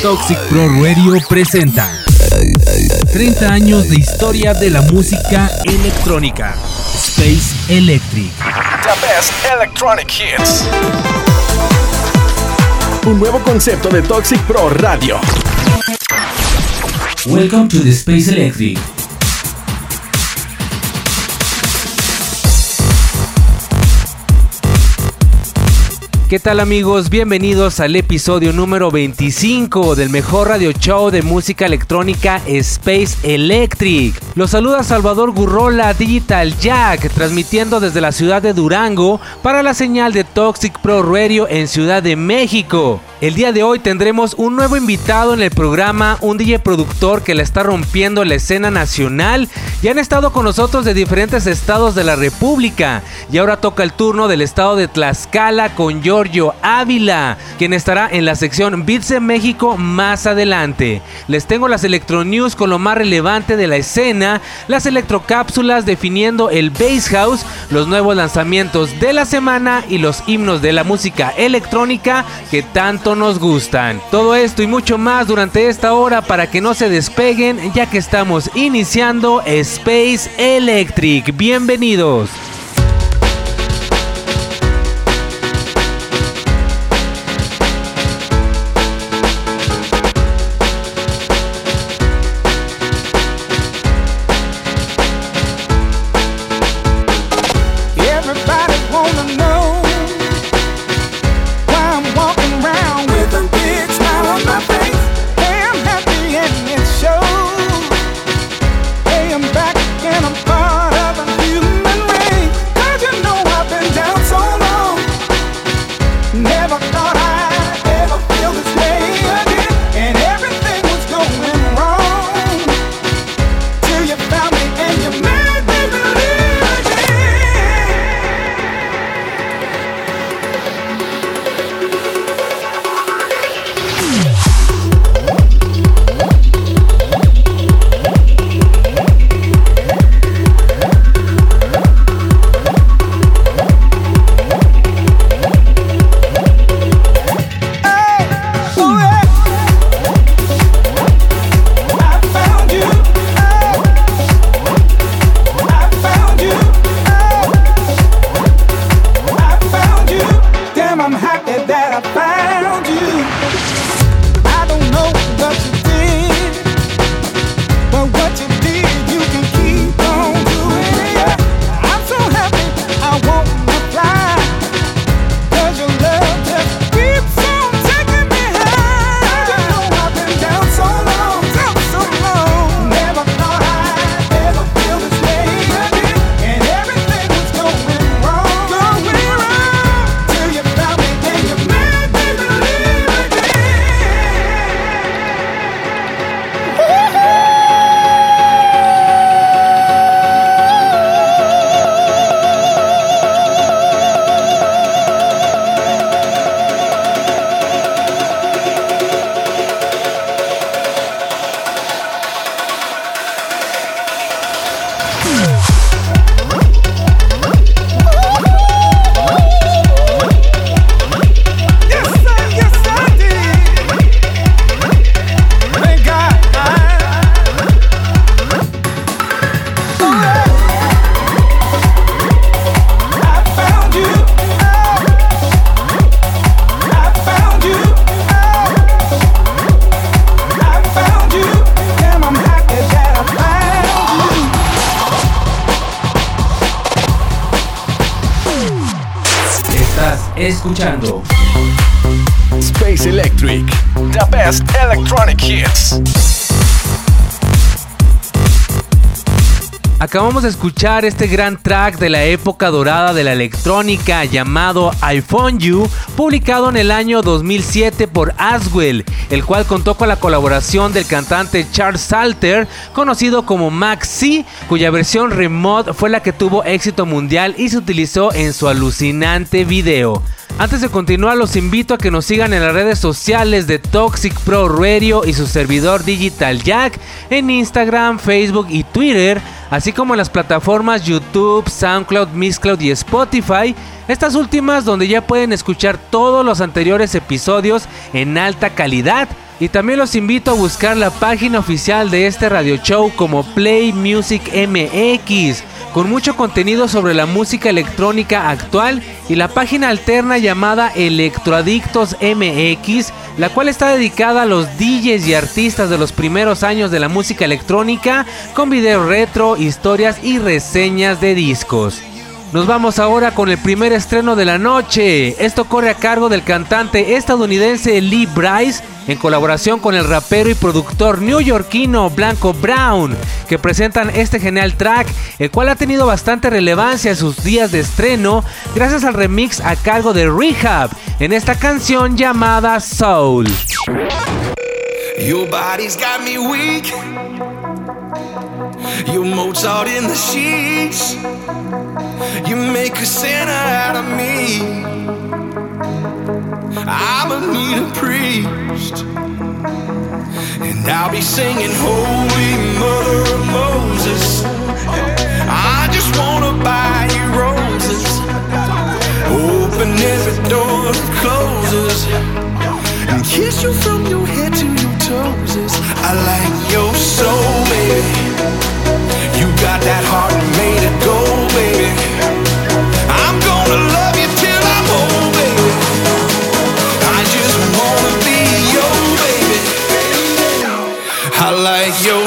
Toxic Pro Radio presenta 30 años de historia de la música electrónica. Space Electric. The best electronic hits. Un nuevo concepto de Toxic Pro Radio. Welcome to the Space Electric. ¿Qué tal amigos? Bienvenidos al episodio número 25 del mejor radio show de música electrónica Space Electric. Los saluda Salvador Gurrola Digital Jack, transmitiendo desde la ciudad de Durango para la señal de Toxic Pro Radio en Ciudad de México. El día de hoy tendremos un nuevo invitado en el programa, un DJ productor que le está rompiendo la escena nacional y han estado con nosotros de diferentes estados de la República. Y ahora toca el turno del estado de Tlaxcala con Giorgio Ávila, quien estará en la sección Beats en México más adelante. Les tengo las Electro News con lo más relevante de la escena, las electrocápsulas definiendo el Bass House, los nuevos lanzamientos de la semana y los himnos de la música electrónica que tanto nos gustan. Todo esto y mucho más durante esta hora para que no se despeguen ya que estamos iniciando Space Electric. Bienvenidos. Acabamos de escuchar este gran track de la época dorada de la electrónica llamado iPhone You, publicado en el año 2007 por Aswell, el cual contó con la colaboración del cantante Charles Salter, conocido como Maxi, cuya versión remote fue la que tuvo éxito mundial y se utilizó en su alucinante video. Antes de continuar, los invito a que nos sigan en las redes sociales de Toxic Pro Radio y su servidor Digital Jack en Instagram, Facebook y Twitter, así como en las plataformas YouTube, SoundCloud, Mixcloud y Spotify. Estas últimas donde ya pueden escuchar todos los anteriores episodios en alta calidad. Y también los invito a buscar la página oficial de este radio show como Play Music MX con mucho contenido sobre la música electrónica actual y la página alterna llamada Electroadictos MX, la cual está dedicada a los DJs y artistas de los primeros años de la música electrónica con video retro, historias y reseñas de discos. Nos vamos ahora con el primer estreno de la noche. Esto corre a cargo del cantante estadounidense Lee Bryce en colaboración con el rapero y productor neoyorquino Blanco Brown, que presentan este genial track, el cual ha tenido bastante relevancia en sus días de estreno gracias al remix a cargo de Rehab en esta canción llamada Soul. You're Mozart in the sheets. You make a sinner out of me. I'ma need a priest. And I'll be singing, Holy Mother of Moses. I just wanna buy you roses. Open every door that closes. And kiss you from your head to your toes. I like your soul, baby. You got that heart made of gold, baby. I'm gonna love you till I'm old, baby. I just wanna be your baby. I like your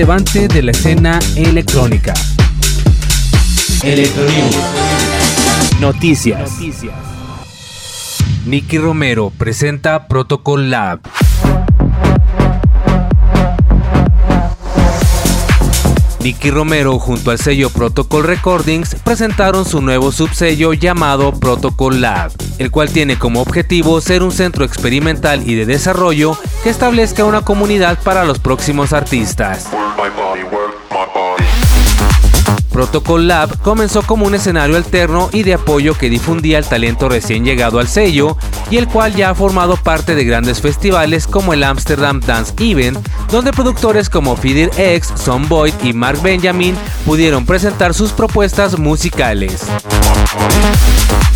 relevante de la escena electrónica. Electronews. Noticias. Nicky Romero presenta Protocol Lab. Nicky Romero junto al sello Protocol Recordings presentaron su nuevo subsello llamado Protocol Lab, el cual tiene como objetivo ser un centro experimental y de desarrollo que establezca una comunidad para los próximos artistas. Protocol Lab comenzó como un escenario alterno y de apoyo que difundía el talento recién llegado al sello y el cual ya ha formado parte de grandes festivales como el Amsterdam Dance Event, donde productores como Feeder X, Son Boyd y Mark Benjamin pudieron presentar sus propuestas musicales.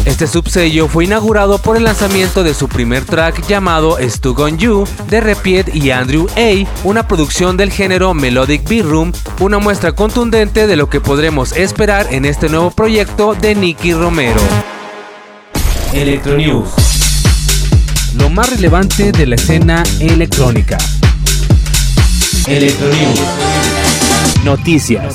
Este subsello fue inaugurado por el lanzamiento de su primer track llamado Stug on You de Repiet y Andrew A, una producción del género Melodic Beat Room, una muestra contundente de lo que podremos esperar en este nuevo proyecto de Nicky Romero. Electronews. Lo más relevante de la escena electrónica. Electronews. Noticias.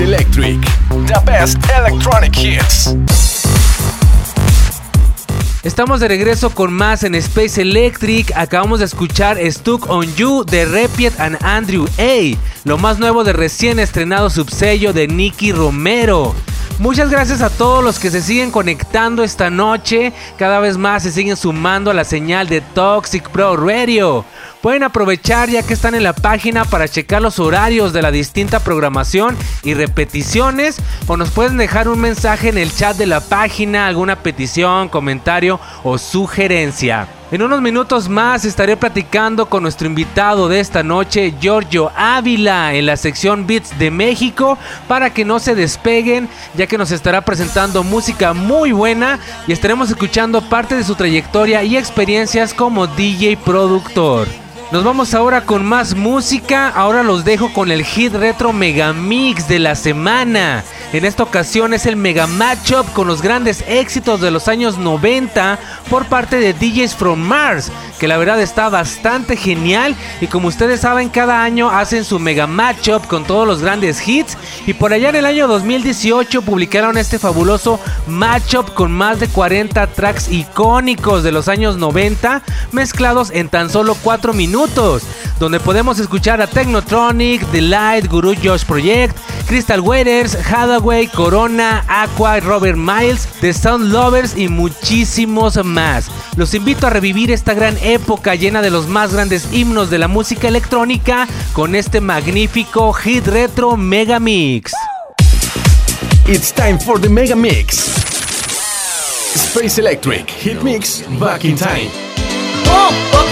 Electric. The best electronic hits. Estamos de regreso con más en Space Electric. Acabamos de escuchar Stuck on You de Repiet and Andrew A. Lo más nuevo de recién estrenado subsello de Nicky Romero. Muchas gracias a todos los que se siguen conectando esta noche. Cada vez más se siguen sumando a la señal de Toxic Pro Radio. Pueden aprovechar ya que están en la página para checar los horarios de la distinta programación y repeticiones o nos pueden dejar un mensaje en el chat de la página, alguna petición, comentario o sugerencia. En unos minutos más estaré platicando con nuestro invitado de esta noche, Giorgio Ávila, en la sección Beats de México, para que no se despeguen, ya que nos estará presentando música muy buena y estaremos escuchando parte de su trayectoria y experiencias como DJ productor. Nos vamos ahora con más música. Ahora los dejo con el hit retro mega mix de la semana. En esta ocasión es el mega matchup con los grandes éxitos de los años 90 por parte de DJs from Mars, que la verdad está bastante genial y como ustedes saben cada año hacen su mega matchup con todos los grandes hits y por allá en el año 2018 publicaron este fabuloso matchup con más de 40 tracks icónicos de los años 90 mezclados en tan solo 4 minutos, donde podemos escuchar a Technotronic, The Light, Guru Josh Project, Crystal Waters, Hathaway, Corona, Aqua, Robert Miles, The Sound Lovers y muchísimos más. Los invito a revivir esta gran época llena de los más grandes himnos de la música electrónica con este magnífico hit retro mega mix. It's time for the Mega Mix. Space Electric Hit Mix Back in Time. Up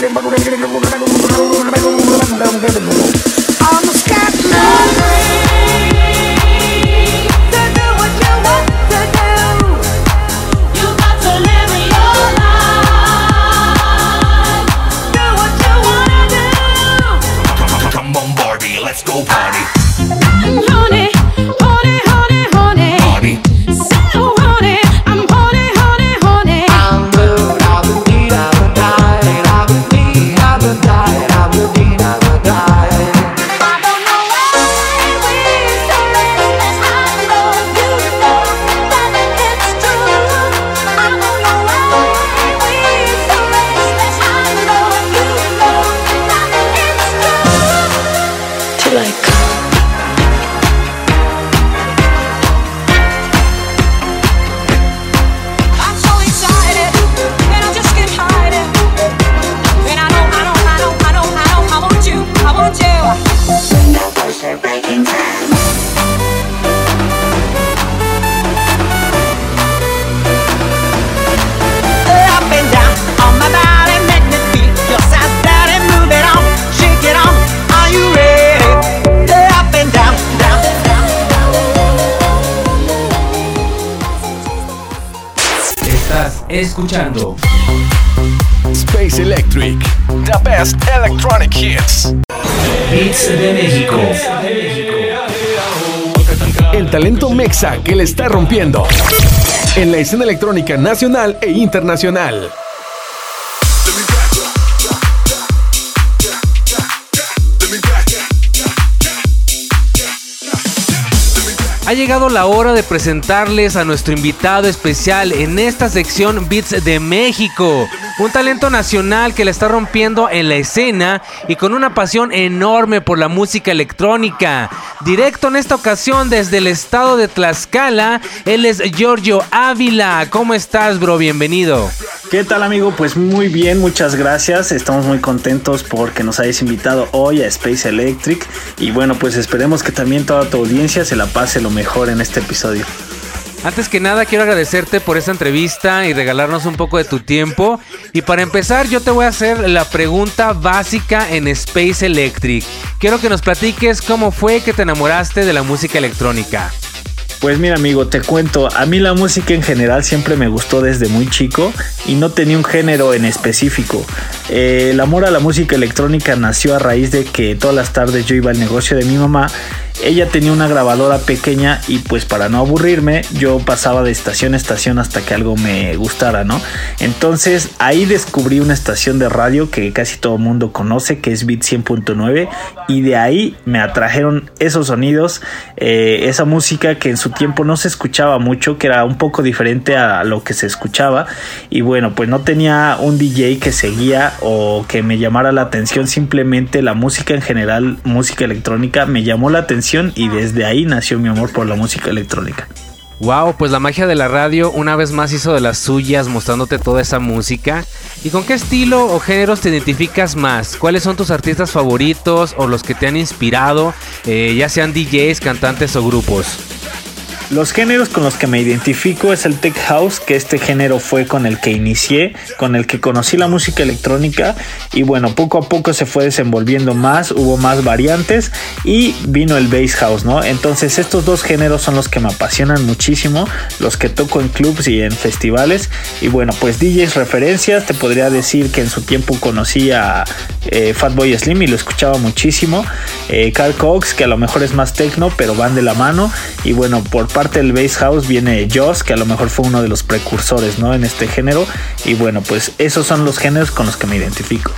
Bang, bang, bang, bang, bang, bang, El talento mexa que le está rompiendo. En la escena electrónica nacional e internacional. Ha llegado la hora de presentarles a nuestro invitado especial en esta sección Beats de México. Un talento nacional que le está rompiendo en la escena y con una pasión enorme por la música electrónica. Directo en esta ocasión desde el estado de Tlaxcala, él es Giorgio Ávila. ¿Cómo estás, bro? Bienvenido. ¿Qué tal amigo? Pues muy bien, muchas gracias. Estamos muy contentos porque nos hayas invitado hoy a Space Electric. Y bueno, pues esperemos que también toda tu audiencia se la pase lo mejor en este episodio. Antes que nada quiero agradecerte por esta entrevista y regalarnos un poco de tu tiempo. Y para empezar yo te voy a hacer la pregunta básica en Space Electric. Quiero que nos platiques cómo fue que te enamoraste de la música electrónica. Pues mira amigo, te cuento, a mí la música en general siempre me gustó desde muy chico y no tenía un género en específico. Eh, el amor a la música electrónica nació a raíz de que todas las tardes yo iba al negocio de mi mamá. Ella tenía una grabadora pequeña y pues para no aburrirme yo pasaba de estación a estación hasta que algo me gustara, ¿no? Entonces ahí descubrí una estación de radio que casi todo el mundo conoce, que es Beat 100.9 y de ahí me atrajeron esos sonidos, eh, esa música que en su tiempo no se escuchaba mucho, que era un poco diferente a lo que se escuchaba y bueno, pues no tenía un DJ que seguía o que me llamara la atención, simplemente la música en general, música electrónica, me llamó la atención y desde ahí nació mi amor por la música electrónica. Wow, pues la magia de la radio una vez más hizo de las suyas mostrándote toda esa música. ¿Y con qué estilo o géneros te identificas más? ¿Cuáles son tus artistas favoritos o los que te han inspirado, eh, ya sean DJs, cantantes o grupos? Los géneros con los que me identifico es el tech house, que este género fue con el que inicié, con el que conocí la música electrónica y bueno, poco a poco se fue desenvolviendo más, hubo más variantes y vino el bass house, ¿no? Entonces estos dos géneros son los que me apasionan muchísimo, los que toco en clubs y en festivales y bueno, pues DJs referencias, te podría decir que en su tiempo conocí a eh, Fatboy Slim y lo escuchaba muchísimo, eh, Carl Cox, que a lo mejor es más techno, pero van de la mano y bueno, por parte del bass house viene Joss, que a lo mejor fue uno de los precursores, ¿no? En este género. Y bueno, pues esos son los géneros con los que me identifico.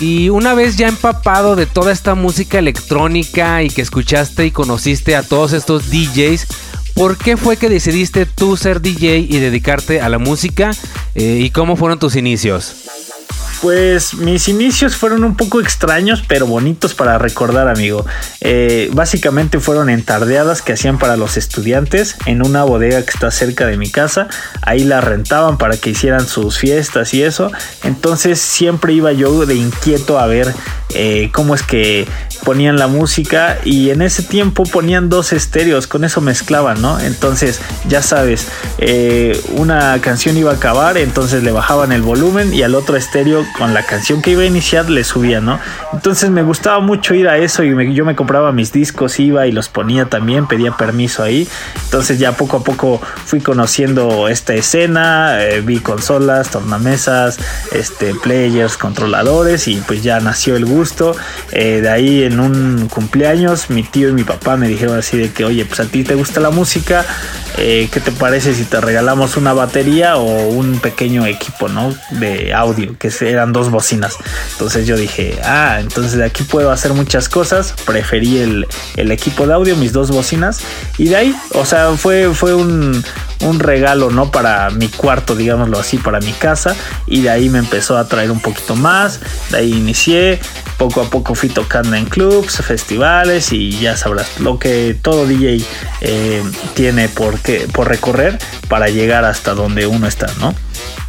Y una vez ya empapado de toda esta música electrónica y que escuchaste y conociste a todos estos DJs, ¿por qué fue que decidiste tú ser DJ y dedicarte a la música? Eh, ¿Y cómo fueron tus inicios? Pues mis inicios fueron un poco extraños, pero bonitos para recordar, amigo. Eh, básicamente fueron en tardeadas que hacían para los estudiantes en una bodega que está cerca de mi casa. Ahí la rentaban para que hicieran sus fiestas y eso. Entonces siempre iba yo de inquieto a ver eh, cómo es que ponían la música y en ese tiempo ponían dos estéreos, con eso mezclaban, ¿no? Entonces, ya sabes, eh, una canción iba a acabar, entonces le bajaban el volumen y al otro estéreo con la canción que iba a iniciar le subían, ¿no? Entonces me gustaba mucho ir a eso y yo me compraba mis discos, iba y los ponía también, pedía permiso ahí. Entonces ya poco a poco fui conociendo esta escena, eh, vi consolas, tornamesas, este, players, controladores y pues ya nació el gusto. Eh, de ahí en un cumpleaños mi tío y mi papá me dijeron así de que, oye, pues a ti te gusta la música, eh, ¿qué te parece si te regalamos una batería o un pequeño equipo, ¿no? De audio, que eran dos bocinas. Entonces yo dije, ah, entonces de aquí puedo hacer muchas cosas. Preferí el, el equipo de audio, mis dos bocinas. Y de ahí, o sea, fue, fue un, un regalo, ¿no? Para mi cuarto, digámoslo así, para mi casa. Y de ahí me empezó a traer un poquito más. De ahí inicié. Poco a poco fui tocando en clubs, festivales y ya sabrás lo que todo DJ eh, tiene por, qué- por recorrer para llegar hasta donde uno está, ¿no?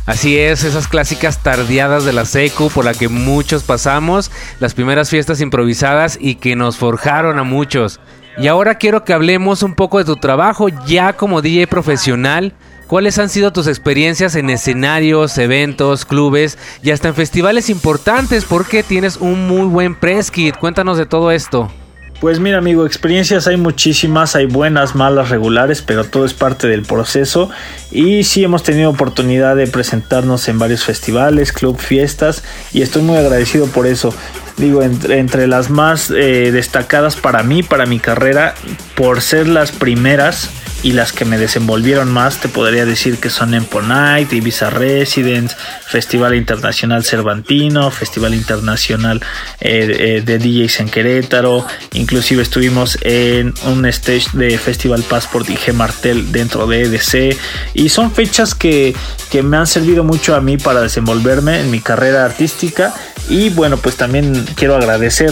Así es, esas clásicas tardeadas de la secu por la que muchos pasamos, las primeras fiestas improvisadas y que nos forjaron a muchos. Y ahora quiero que hablemos un poco de tu trabajo ya como DJ profesional. ¿Cuáles han sido tus experiencias en escenarios, eventos, clubes y hasta en festivales importantes? Porque tienes un muy buen press kit. Cuéntanos de todo esto. Pues mira amigo, experiencias hay muchísimas, hay buenas, malas, regulares, pero todo es parte del proceso y sí hemos tenido oportunidad de presentarnos en varios festivales, club, fiestas y estoy muy agradecido por eso. Digo, entre, entre las más eh, destacadas para mí, para mi carrera, por ser las primeras y las que me desenvolvieron más, te podría decir que son Empo Night, Ibiza Residence, Festival Internacional Cervantino, Festival Internacional eh, eh, de DJs en Querétaro, inclusive estuvimos en un stage de Festival Passport y G Martel dentro de EDC y son fechas que, que me han servido mucho a mí para desenvolverme en mi carrera artística. Y bueno pues también quiero agradecer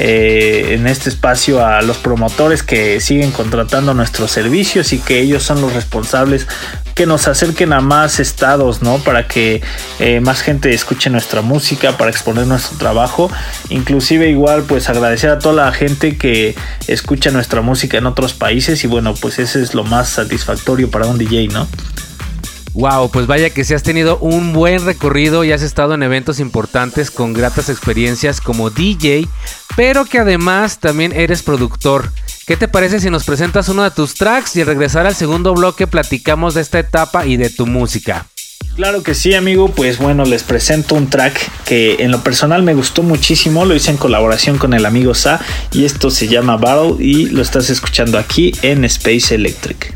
eh, en este espacio a los promotores que siguen contratando nuestros servicios y que ellos son los responsables que nos acerquen a más estados, ¿no? Para que eh, más gente escuche nuestra música, para exponer nuestro trabajo. Inclusive igual pues agradecer a toda la gente que escucha nuestra música en otros países y bueno pues ese es lo más satisfactorio para un DJ, ¿no? Wow, pues vaya que si has tenido un buen recorrido y has estado en eventos importantes con gratas experiencias como DJ, pero que además también eres productor. ¿Qué te parece si nos presentas uno de tus tracks y al regresar al segundo bloque platicamos de esta etapa y de tu música? Claro que sí, amigo. Pues bueno, les presento un track que en lo personal me gustó muchísimo. Lo hice en colaboración con el amigo Sa y esto se llama Battle y lo estás escuchando aquí en Space Electric.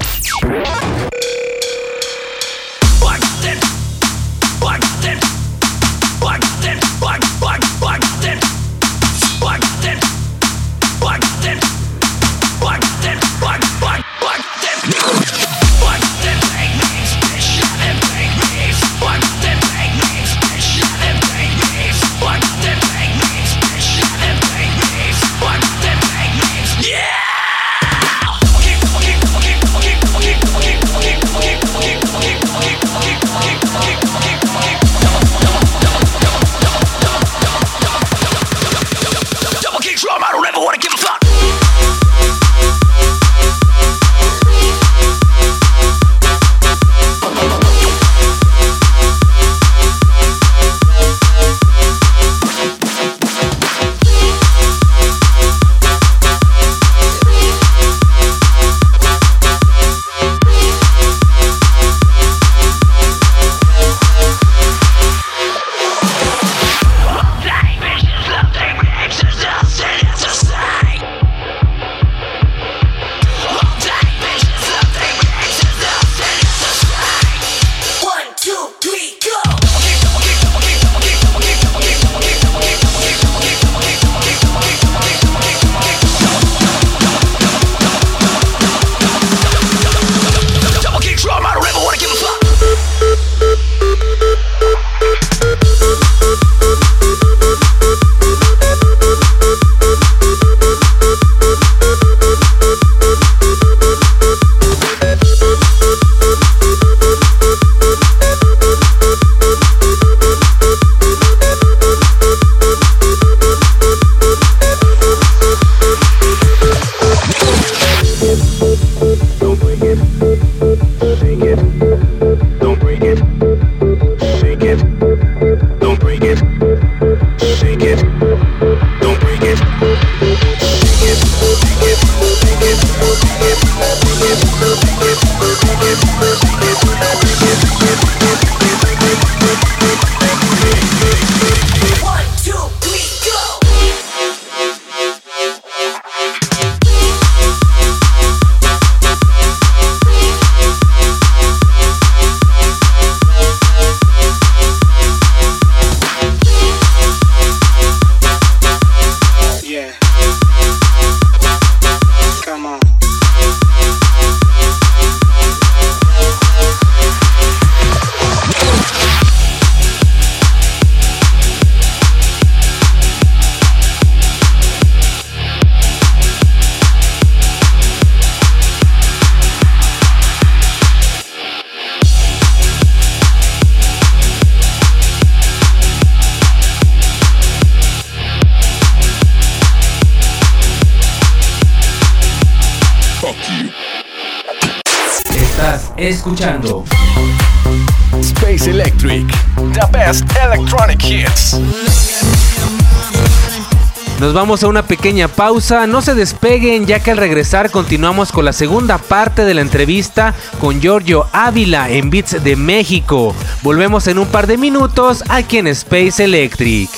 Nos vamos a una pequeña pausa, no se despeguen ya que al regresar continuamos con la segunda parte de la entrevista con Giorgio Ávila en Beats de México. Volvemos en un par de minutos aquí en Space Electric.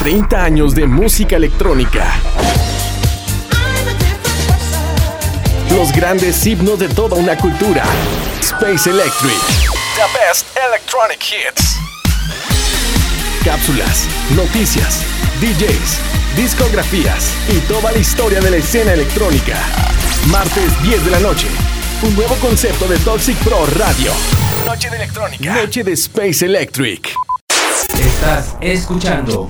...30 años de música electrónica. Los grandes himnos de toda una cultura. Space Electric. The best electronic hits. Cápsulas, noticias, DJs, discografías y toda la historia de la escena electrónica. Martes 10 de la noche. Un nuevo concepto de Toxic Pro Radio. Noche de electrónica. Noche de Space Electric. Estás escuchando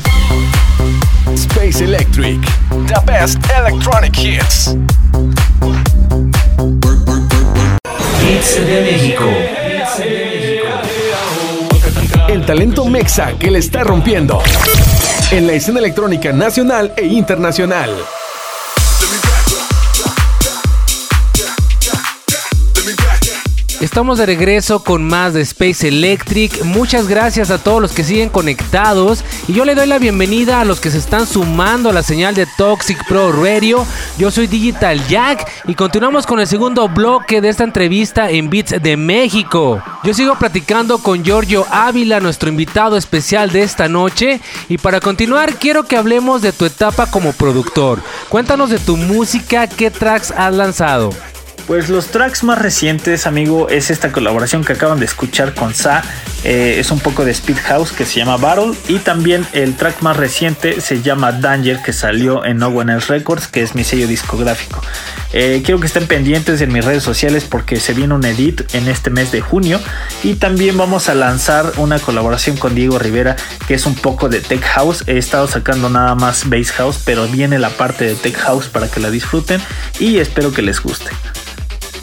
Space Electric. The best electronic hits. Beats de México. Talento mexa que le está rompiendo. En la escena electrónica nacional e internacional. Estamos de regreso con más de Space Electric. Muchas gracias a todos los que siguen conectados. Y yo le doy la bienvenida a los que se están sumando a la señal de Toxic Pro Radio. Yo soy Digital Jack y continuamos con el segundo bloque de esta entrevista en Beats de México. Yo sigo platicando con Giorgio Ávila, nuestro invitado especial de esta noche. Y para continuar, quiero que hablemos de tu etapa como productor. Cuéntanos de tu música, qué tracks has lanzado. Pues los tracks más recientes, amigo, es esta colaboración que acaban de escuchar con Sa. Eh, es un poco de Speed House que se llama Battle. Y también el track más reciente se llama Danger, que salió en No One Else Records, que es mi sello discográfico. Eh, quiero que estén pendientes en mis redes sociales porque se viene un edit en este mes de junio. Y también vamos a lanzar una colaboración con Diego Rivera, que es un poco de Tech House. He estado sacando nada más Bass House, pero viene la parte de Tech House para que la disfruten. Y espero que les guste.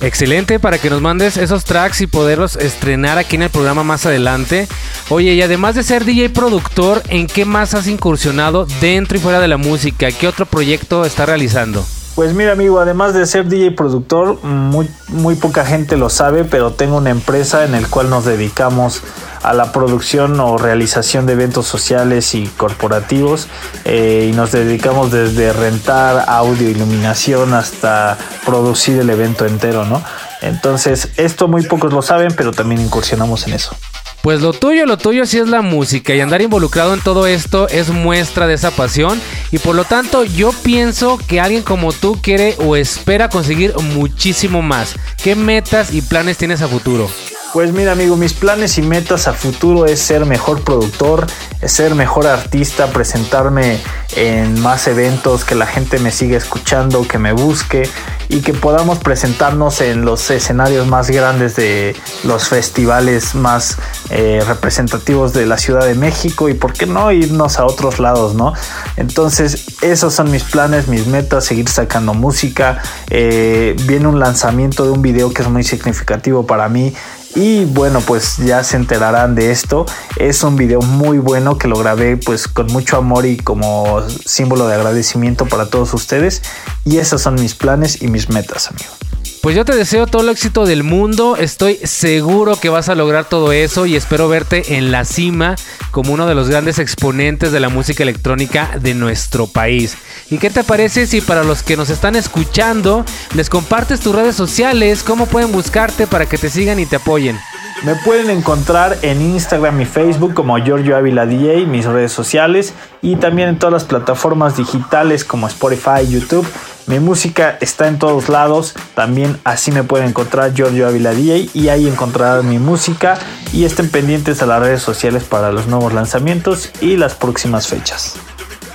Excelente para que nos mandes esos tracks y poderlos estrenar aquí en el programa más adelante. Oye, y además de ser DJ productor, ¿en qué más has incursionado dentro y fuera de la música? ¿Qué otro proyecto está realizando? Pues mira amigo, además de ser DJ productor, muy, muy poca gente lo sabe, pero tengo una empresa en el cual nos dedicamos a la producción o realización de eventos sociales y corporativos eh, y nos dedicamos desde rentar audio, iluminación hasta producir el evento entero, ¿no? Entonces esto muy pocos lo saben, pero también incursionamos en eso. Pues lo tuyo, lo tuyo sí es la música y andar involucrado en todo esto es muestra de esa pasión y por lo tanto yo pienso que alguien como tú quiere o espera conseguir muchísimo más. ¿Qué metas y planes tienes a futuro? Pues mira amigo, mis planes y metas a futuro es ser mejor productor, ser mejor artista, presentarme en más eventos, que la gente me siga escuchando, que me busque y que podamos presentarnos en los escenarios más grandes de los festivales más eh, representativos de la Ciudad de México y por qué no irnos a otros lados, ¿no? Entonces esos son mis planes, mis metas, seguir sacando música. Eh, viene un lanzamiento de un video que es muy significativo para mí y bueno, pues ya se enterarán de esto. Es un video muy bueno que lo grabé pues con mucho amor y como símbolo de agradecimiento para todos ustedes. Y esos son mis planes y mis metas, amigo. Pues yo te deseo todo el éxito del mundo, estoy seguro que vas a lograr todo eso y espero verte en la cima como uno de los grandes exponentes de la música electrónica de nuestro país. ¿Y qué te parece si para los que nos están escuchando les compartes tus redes sociales, cómo pueden buscarte para que te sigan y te apoyen? Me pueden encontrar en Instagram y Facebook como Giorgio Ávila DJ, mis redes sociales y también en todas las plataformas digitales como Spotify, YouTube. Mi música está en todos lados, también así me pueden encontrar Giorgio Ávila DJ y ahí encontrarán mi música y estén pendientes a las redes sociales para los nuevos lanzamientos y las próximas fechas.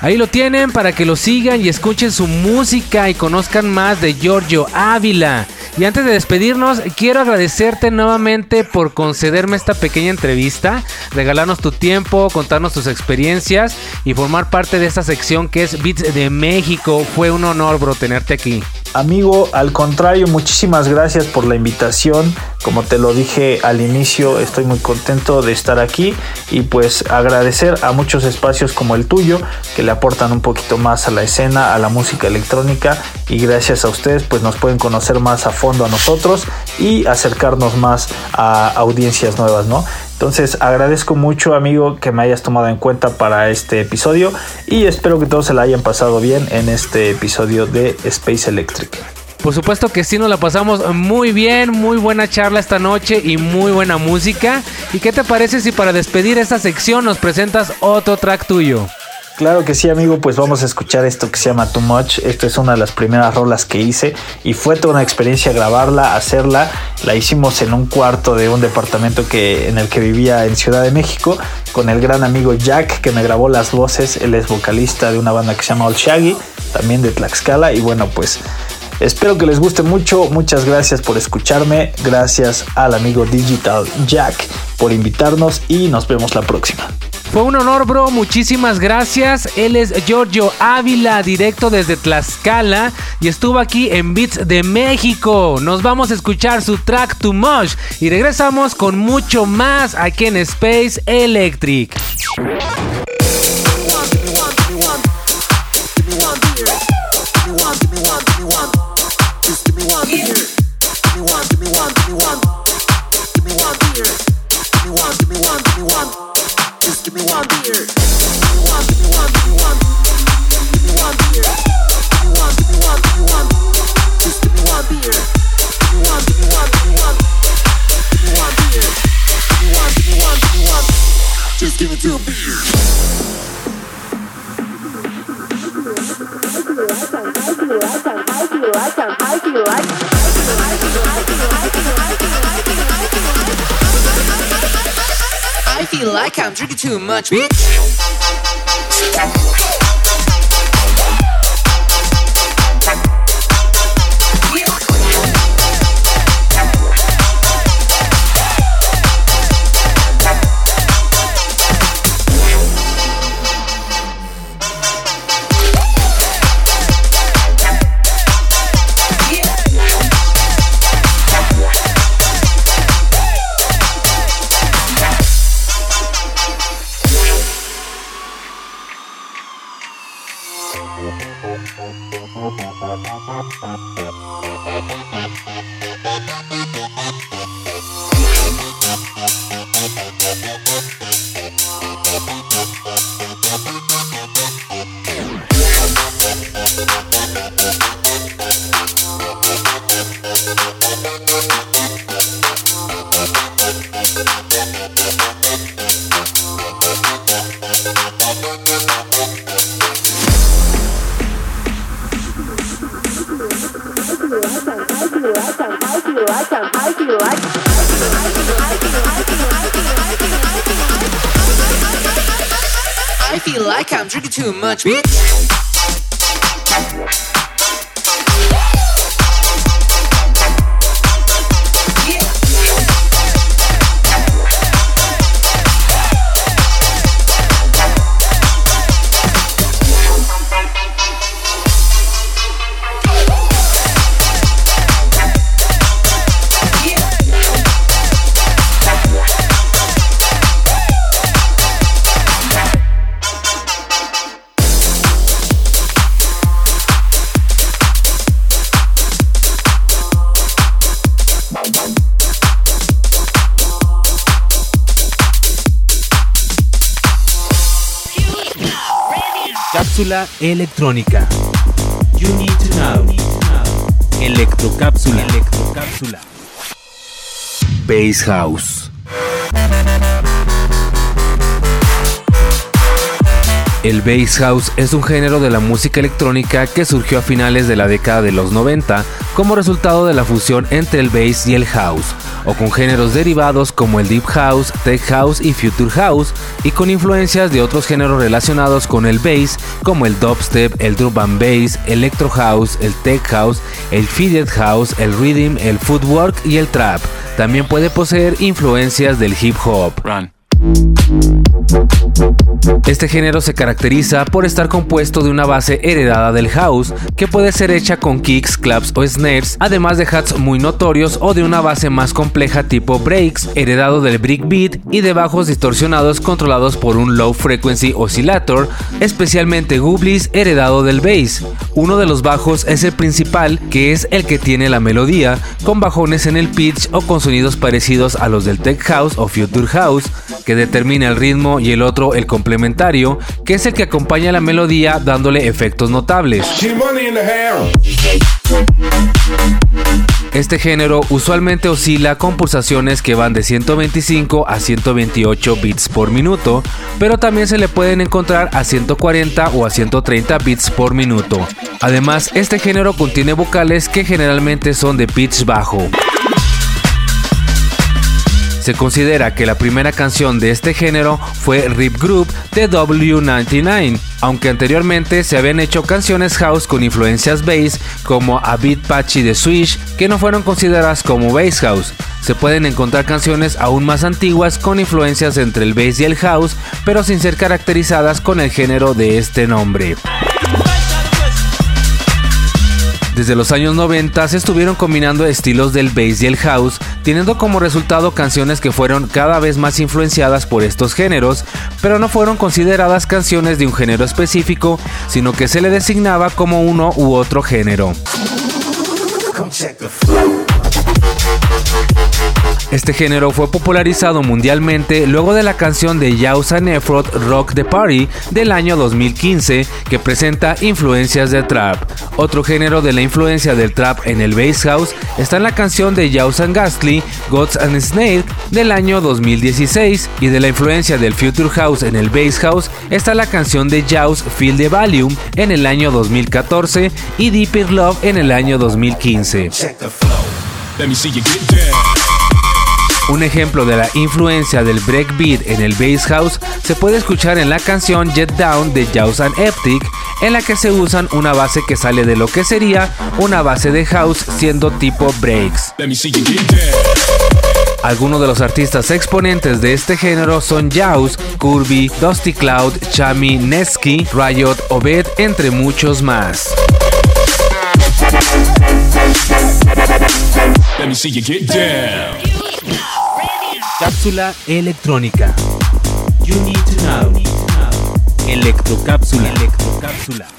Ahí lo tienen para que lo sigan y escuchen su música y conozcan más de Giorgio Ávila. Y antes de despedirnos, quiero agradecerte nuevamente por concederme esta pequeña entrevista, regalarnos tu tiempo, contarnos tus experiencias y formar parte de esta sección que es Beats de México. Fue un honor, bro, tenerte aquí. Amigo, al contrario, muchísimas gracias por la invitación. Como te lo dije al inicio, estoy muy contento de estar aquí y pues agradecer a muchos espacios como el tuyo que le aportan un poquito más a la escena, a la música electrónica y gracias a ustedes pues nos pueden conocer más a fondo a nosotros y acercarnos más a audiencias nuevas, ¿no? Entonces agradezco mucho amigo que me hayas tomado en cuenta para este episodio y espero que todos se la hayan pasado bien en este episodio de Space Electric. Por supuesto que sí, nos la pasamos muy bien, muy buena charla esta noche y muy buena música. ¿Y qué te parece si para despedir esta sección nos presentas otro track tuyo? Claro que sí, amigo, pues vamos a escuchar esto que se llama Too Much. Esta es una de las primeras rolas que hice y fue toda una experiencia grabarla, hacerla. La hicimos en un cuarto de un departamento que, en el que vivía en Ciudad de México con el gran amigo Jack que me grabó las voces. Él es vocalista de una banda que se llama Old Shaggy, también de Tlaxcala. Y bueno, pues espero que les guste mucho. Muchas gracias por escucharme. Gracias al amigo Digital Jack por invitarnos y nos vemos la próxima. Fue un honor, bro. Muchísimas gracias. Él es Giorgio Ávila, directo desde Tlaxcala. Y estuvo aquí en Beats de México. Nos vamos a escuchar su track Too Much. Y regresamos con mucho más aquí en Space Electric. Like I'm drinking too much, bitch. I too much, bitch. Electrónica. You need to know. Electrocápsula. Electrocápsula. Bass House. El bass house es un género de la música electrónica que surgió a finales de la década de los 90 como resultado de la fusión entre el bass y el house, o con géneros derivados como el deep house, tech house y future house, y con influencias de otros géneros relacionados con el bass como el dubstep, el drum and bass, electro house, el tech house, el faded house, el rhythm, el footwork y el trap. También puede poseer influencias del hip hop. Este género se caracteriza por estar compuesto de una base heredada del house, que puede ser hecha con kicks, claps o snares, además de hats muy notorios o de una base más compleja tipo breaks, heredado del breakbeat y de bajos distorsionados controlados por un low frequency oscillator, especialmente gublis heredado del bass. Uno de los bajos es el principal, que es el que tiene la melodía, con bajones en el pitch o con sonidos parecidos a los del tech house o future house, que determina el ritmo y el otro el complementario, que es el que acompaña la melodía dándole efectos notables. Este género usualmente oscila con pulsaciones que van de 125 a 128 bits por minuto, pero también se le pueden encontrar a 140 o a 130 bits por minuto. Además, este género contiene vocales que generalmente son de pitch bajo. Se considera que la primera canción de este género fue Rip Group de W99, aunque anteriormente se habían hecho canciones house con influencias bass como A Beat Patchy de Swish que no fueron consideradas como bass house. Se pueden encontrar canciones aún más antiguas con influencias entre el bass y el house, pero sin ser caracterizadas con el género de este nombre. Desde los años 90 se estuvieron combinando estilos del bass y el house, teniendo como resultado canciones que fueron cada vez más influenciadas por estos géneros, pero no fueron consideradas canciones de un género específico, sino que se le designaba como uno u otro género. Este género fue popularizado mundialmente luego de la canción de Yausa Nefrot Rock the Party del año 2015 que presenta influencias de trap. Otro género de la influencia del trap en el bass house está en la canción de Yausa Ghastly Gods and Snake del año 2016 y de la influencia del Future House en el bass house está la canción de Jaws Feel the Volume en el año 2014 y Deeper Love en el año 2015. Un ejemplo de la influencia del breakbeat en el bass house se puede escuchar en la canción Jet Down de Jaws and Eptic, en la que se usan una base que sale de lo que sería una base de house siendo tipo breaks. Algunos de los artistas exponentes de este género son Jaws, Kirby, Dusty Cloud, Chami, Nesky, Riot, Obed, entre muchos más. Let me see you get down. Cápsula electrónica. You need to know. Electrocápsula. Electrocápsula.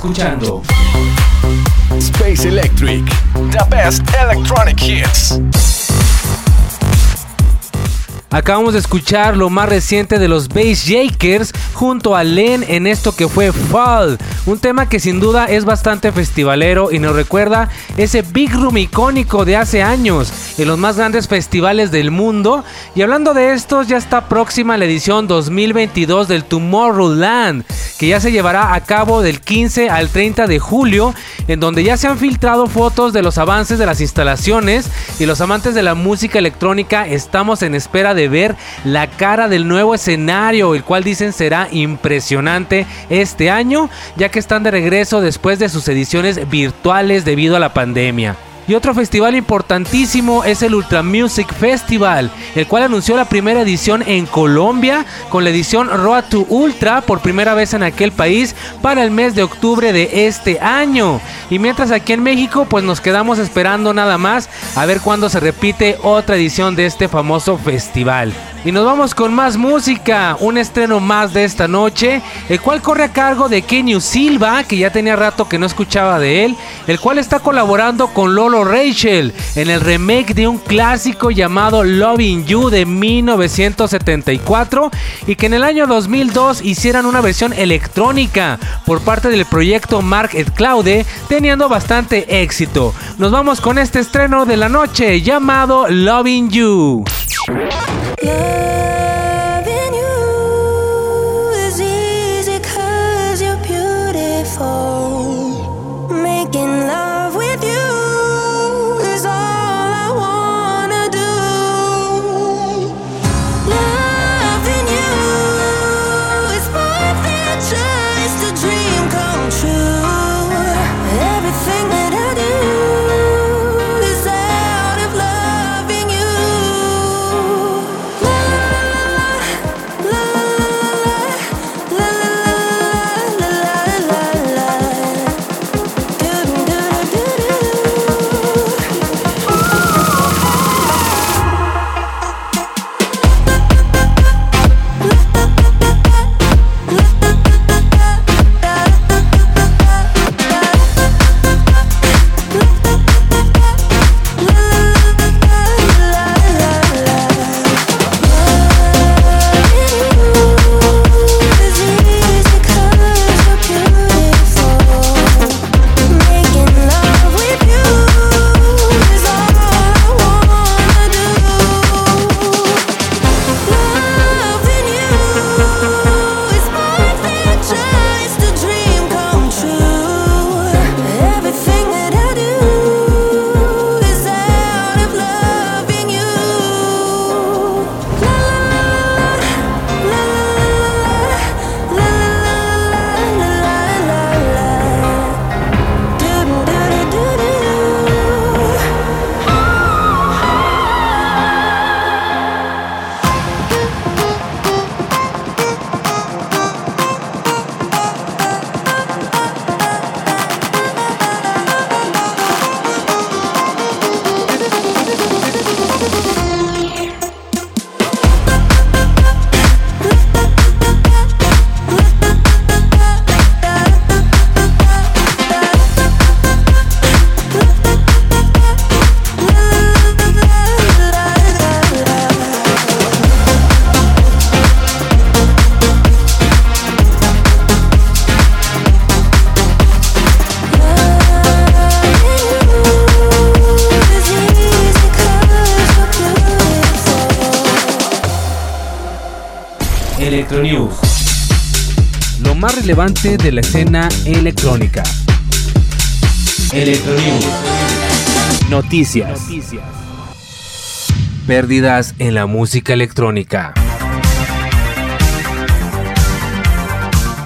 Escuchando Space Electric, the best electronic hits. Acabamos de escuchar lo más reciente de los Bass Jakers junto a Len en esto que fue Fall, un tema que sin duda es bastante festivalero y nos recuerda ese Big Room icónico de hace años en los más grandes festivales del mundo. Y hablando de estos, ya está próxima la edición 2022 del Tomorrowland, que ya se llevará a cabo del 15 al 30 de julio, en donde ya se han filtrado fotos de los avances de las instalaciones y los amantes de la música electrónica estamos en espera de ver la cara del nuevo escenario, el cual dicen será impresionante este año, ya que están de regreso después de sus ediciones virtuales debido a la pandemia. Y otro festival importantísimo es el Ultra Music Festival, el cual anunció la primera edición en Colombia con la edición Road to Ultra por primera vez en aquel país para el mes de octubre de este año. Y mientras aquí en México pues nos quedamos esperando nada más a ver cuándo se repite otra edición de este famoso festival. Y nos vamos con más música, un estreno más de esta noche, el cual corre a cargo de Kenyu Silva, que ya tenía rato que no escuchaba de él, el cual está colaborando con Lolo Rachel en el remake de un clásico llamado Loving You de 1974 y que en el año 2002 hicieran una versión electrónica por parte del proyecto Mark et Claude, teniendo bastante éxito. Nos vamos con este estreno de la noche llamado Loving You. Loving relevante de la escena electrónica. Electronews. Noticias. Pérdidas en la música electrónica.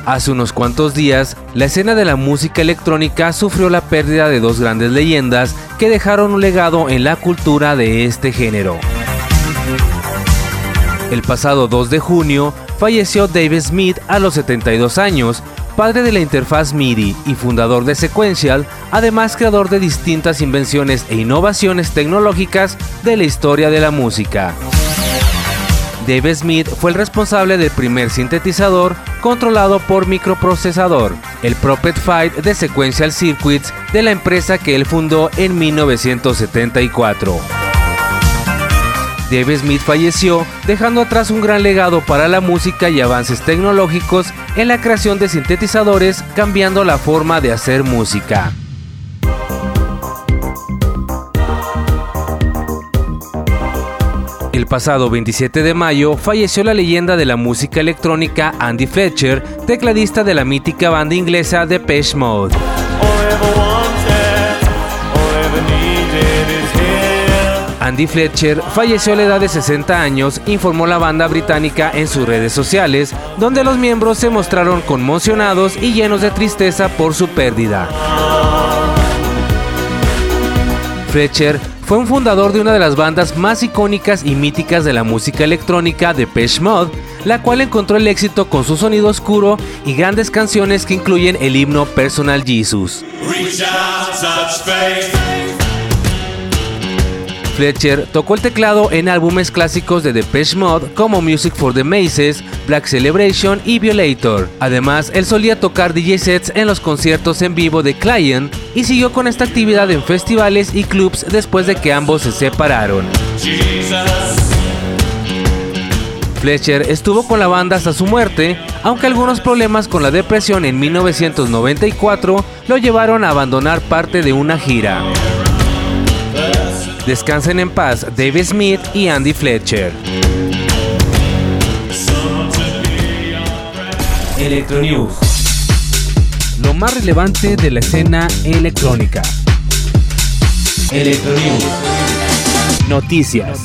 Hace unos cuantos días, la escena de la música electrónica sufrió la pérdida de dos grandes leyendas que dejaron un legado en la cultura de este género. El pasado 2 de junio falleció David Smith a los 72 años, padre de la interfaz MIDI y fundador de Sequential, además creador de distintas invenciones e innovaciones tecnológicas de la historia de la música. Dave Smith fue el responsable del primer sintetizador controlado por microprocesador, el Prophet Fight de Sequential Circuits de la empresa que él fundó en 1974. Dave Smith falleció, dejando atrás un gran legado para la música y avances tecnológicos en la creación de sintetizadores, cambiando la forma de hacer música. El pasado 27 de mayo falleció la leyenda de la música electrónica Andy Fletcher, tecladista de la mítica banda inglesa Depeche Mode. Andy Fletcher falleció a la edad de 60 años, informó la banda británica en sus redes sociales, donde los miembros se mostraron conmocionados y llenos de tristeza por su pérdida. Fletcher fue un fundador de una de las bandas más icónicas y míticas de la música electrónica, Depeche Mode, la cual encontró el éxito con su sonido oscuro y grandes canciones que incluyen el himno Personal Jesus. Fletcher tocó el teclado en álbumes clásicos de Depeche Mode como Music for the Maces, Black Celebration y Violator. Además, él solía tocar DJ sets en los conciertos en vivo de Client y siguió con esta actividad en festivales y clubs después de que ambos se separaron. Fletcher estuvo con la banda hasta su muerte, aunque algunos problemas con la depresión en 1994 lo llevaron a abandonar parte de una gira. Descansen en paz Dave Smith y Andy Fletcher. Electronews. Lo más relevante de la escena electrónica. Electronews. Noticias.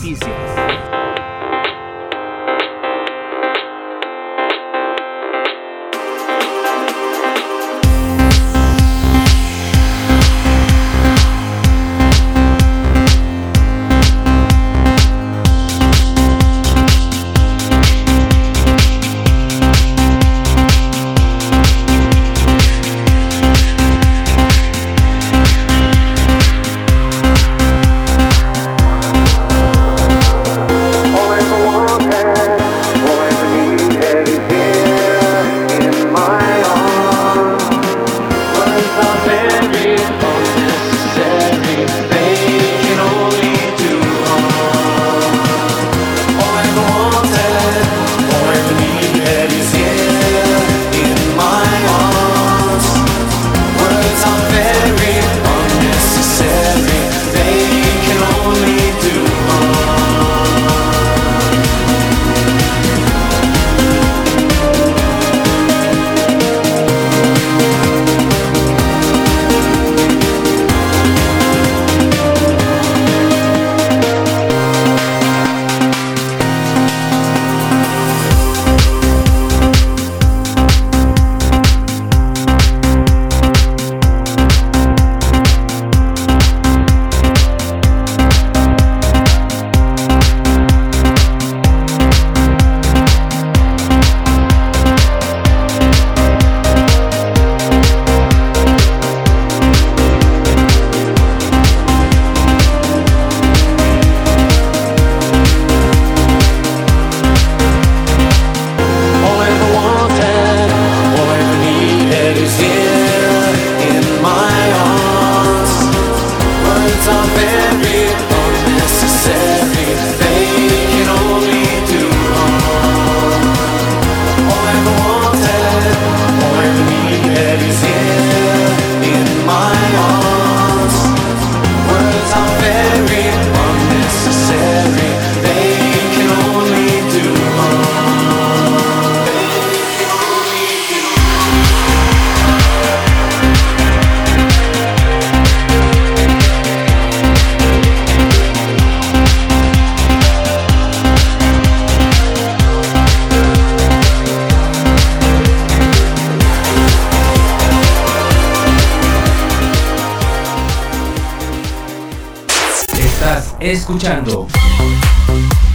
Estás escuchando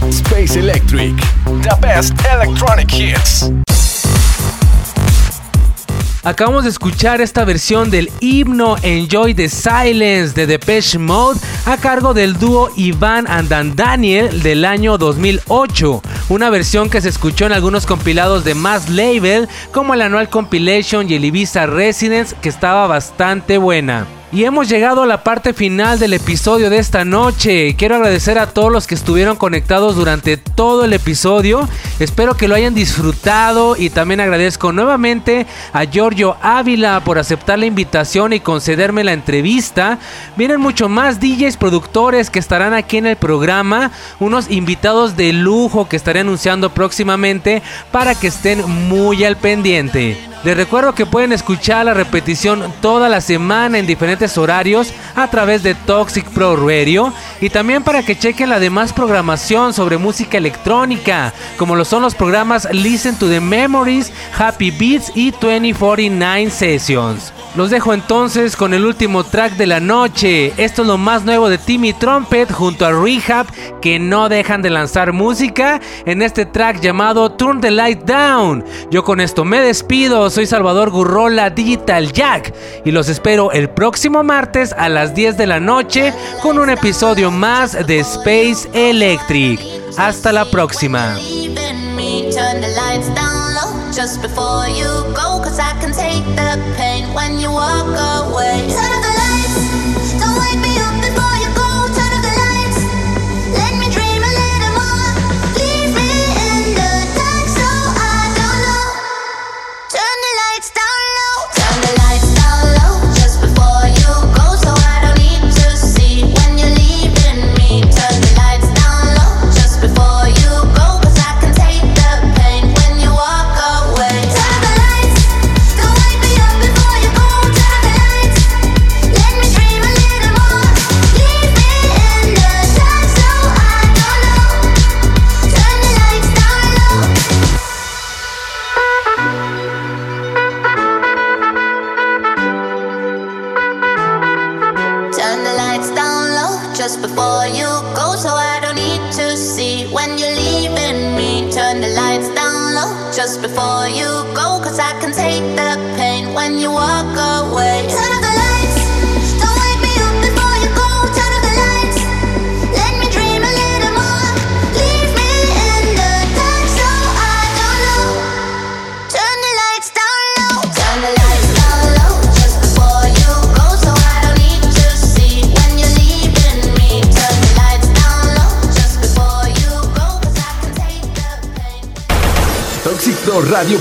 Space Electric, the best electronic hits. Acabamos de escuchar esta versión del himno Enjoy the Silence de Depeche Mode a cargo del dúo Ivan and Dan Daniel del año 2008, una versión que se escuchó en algunos compilados de Mass Label, como el Anual Compilation y el Ibiza Residence, que estaba bastante buena. Y hemos llegado a la parte final del episodio de esta noche. Quiero agradecer a todos los que estuvieron conectados durante todo el episodio. Espero que lo hayan disfrutado y también agradezco nuevamente a Giorgio Ávila por aceptar la invitación y concederme la entrevista. Vienen mucho más DJs productores que estarán aquí en el programa, unos invitados de lujo que estaré anunciando próximamente para que estén muy al pendiente. Les recuerdo que pueden escuchar la repetición toda la semana en diferentes horarios a través de Toxic Pro Radio y también para que chequen la demás programación sobre música electrónica, como lo son los programas Listen to the Memories, Happy Beats y 2049 Sessions. Los dejo entonces con el último track de la noche. Esto es lo más nuevo de Timmy Trumpet junto a Rehab que no dejan de lanzar música en este track llamado Turn the Light Down. Yo con esto me despido. Soy Salvador Gurrola Digital Jack y los espero el próximo martes a las 10 de la noche con un episodio más de Space Electric. Hasta la próxima.